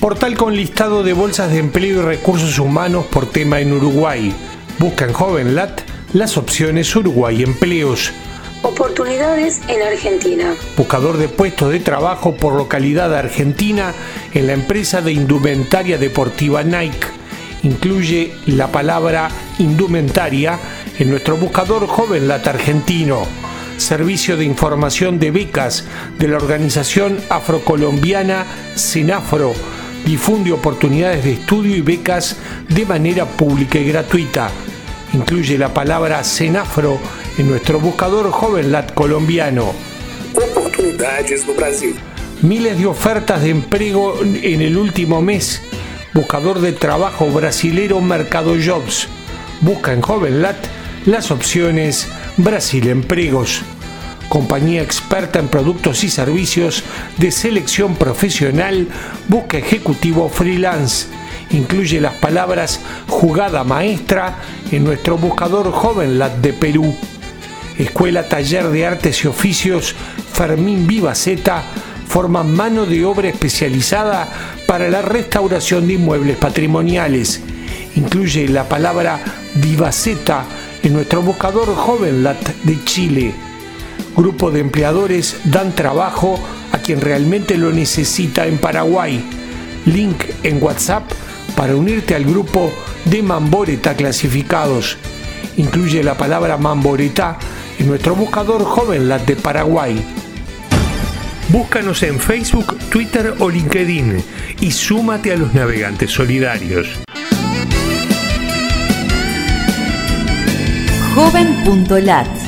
Portal con listado de bolsas de empleo y recursos humanos por tema en Uruguay. Busca en JovenLat las opciones Uruguay Empleos. Oportunidades en Argentina. Buscador de puestos de trabajo por localidad argentina en la empresa de indumentaria deportiva Nike. Incluye la palabra indumentaria en nuestro buscador JovenLat argentino. Servicio de información de becas de la organización afrocolombiana Senafro difunde oportunidades de estudio y becas de manera pública y gratuita. Incluye la palabra Senafro en nuestro buscador JovenLat colombiano. Oportunidades no Brasil. Miles de ofertas de empleo en el último mes. Buscador de trabajo brasilero Mercado Jobs. Busca en JovenLat las opciones Brasil Empregos compañía experta en productos y servicios de selección profesional, busca ejecutivo freelance. Incluye las palabras jugada maestra en nuestro buscador JovenLat de Perú. Escuela Taller de Artes y Oficios Fermín Vivaceta forma mano de obra especializada para la restauración de inmuebles patrimoniales. Incluye la palabra Vivaceta en nuestro buscador JovenLat de Chile grupo de empleadores dan trabajo a quien realmente lo necesita en Paraguay. Link en WhatsApp para unirte al grupo de Mamboreta clasificados. Incluye la palabra Mamboreta en nuestro buscador JovenLat de Paraguay. Búscanos en Facebook, Twitter o LinkedIn y súmate a los navegantes solidarios. Joven.lat